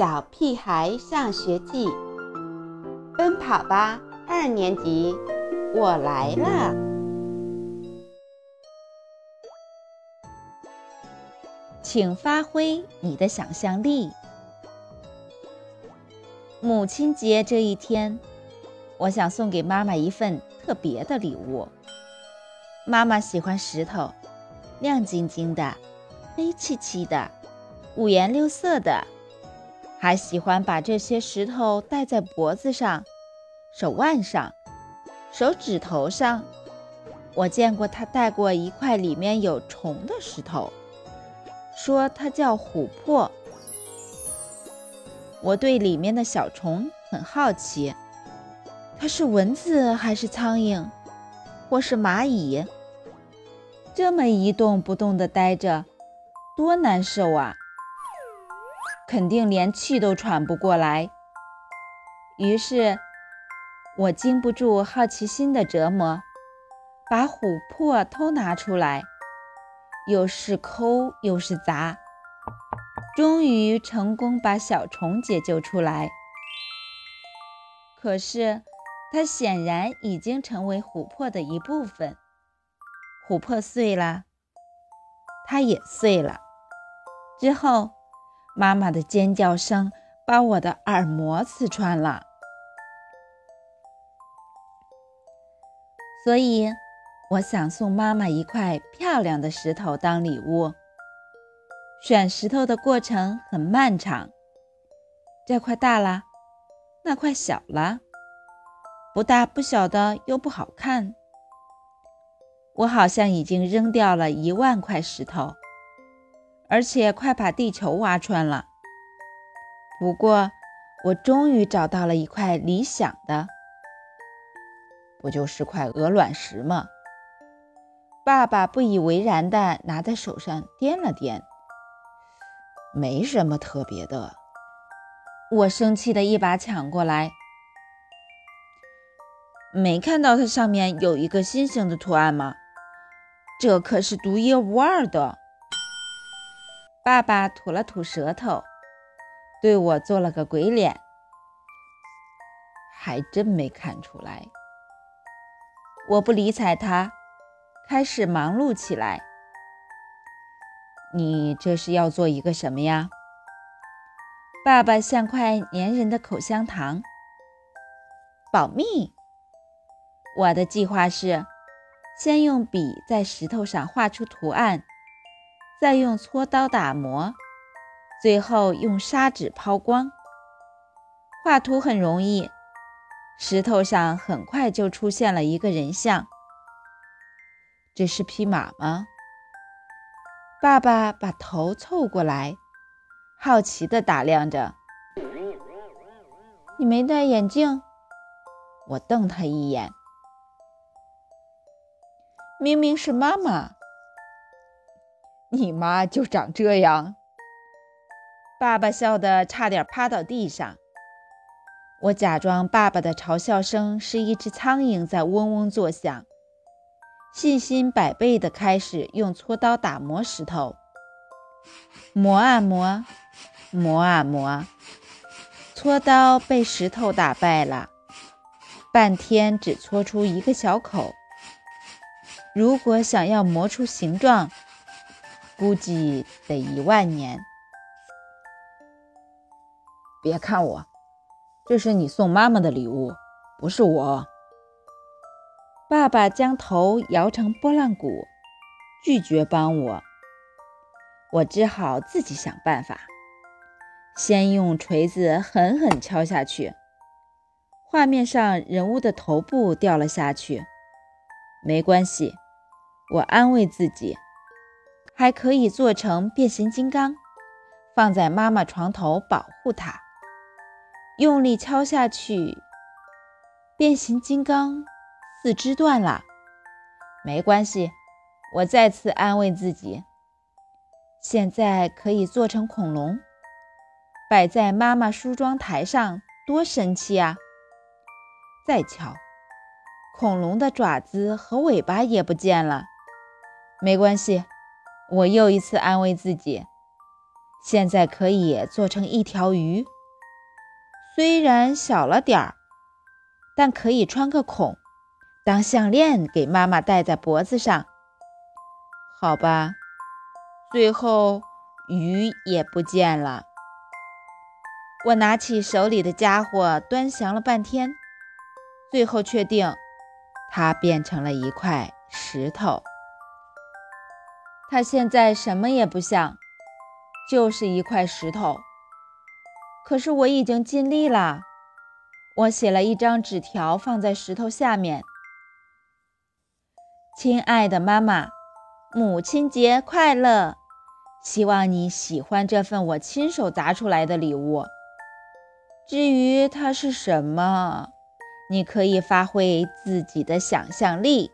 小屁孩上学记》，奔跑吧二年级，我来了！请发挥你的想象力。母亲节这一天，我想送给妈妈一份特别的礼物。妈妈喜欢石头，亮晶晶的，黑漆漆的，五颜六色的。还喜欢把这些石头戴在脖子上、手腕上、手指头上。我见过他戴过一块里面有虫的石头，说它叫琥珀。我对里面的小虫很好奇，它是蚊子还是苍蝇，或是蚂蚁？这么一动不动地待着，多难受啊！肯定连气都喘不过来。于是，我经不住好奇心的折磨，把琥珀偷拿出来，又是抠又是砸，终于成功把小虫解救出来。可是，它显然已经成为琥珀的一部分。琥珀碎了，它也碎了。之后。妈妈的尖叫声把我的耳膜刺穿了，所以我想送妈妈一块漂亮的石头当礼物。选石头的过程很漫长，这块大了，那块小了，不大不小的又不好看。我好像已经扔掉了一万块石头。而且快把地球挖穿了。不过，我终于找到了一块理想的，不就是块鹅卵石吗？爸爸不以为然地拿在手上掂了掂，没什么特别的。我生气的一把抢过来，没看到它上面有一个星星的图案吗？这可是独一无二的。爸爸吐了吐舌头，对我做了个鬼脸，还真没看出来。我不理睬他，开始忙碌起来。你这是要做一个什么呀？爸爸像块粘人的口香糖。保密。我的计划是，先用笔在石头上画出图案。再用锉刀打磨，最后用砂纸抛光。画图很容易，石头上很快就出现了一个人像。这是匹马吗？爸爸把头凑过来，好奇地打量着。你没戴眼镜？我瞪他一眼。明明是妈妈。你妈就长这样。爸爸笑得差点趴到地上。我假装爸爸的嘲笑声是一只苍蝇在嗡嗡作响，信心百倍地开始用锉刀打磨石头。磨啊磨，磨啊磨，锉刀被石头打败了，半天只搓出一个小口。如果想要磨出形状，估计得一万年。别看我，这是你送妈妈的礼物，不是我。爸爸将头摇成拨浪鼓，拒绝帮我。我只好自己想办法。先用锤子狠狠敲下去，画面上人物的头部掉了下去。没关系，我安慰自己。还可以做成变形金刚，放在妈妈床头保护她。用力敲下去，变形金刚四肢断了。没关系，我再次安慰自己。现在可以做成恐龙，摆在妈妈梳妆台上，多神气啊！再敲，恐龙的爪子和尾巴也不见了。没关系。我又一次安慰自己，现在可以做成一条鱼，虽然小了点儿，但可以穿个孔，当项链给妈妈戴在脖子上。好吧，最后鱼也不见了。我拿起手里的家伙，端详了半天，最后确定，它变成了一块石头。它现在什么也不像，就是一块石头。可是我已经尽力了，我写了一张纸条放在石头下面：“亲爱的妈妈。”母亲节快乐！希望你喜欢这份我亲手砸出来的礼物。至于它是什么，你可以发挥自己的想象力。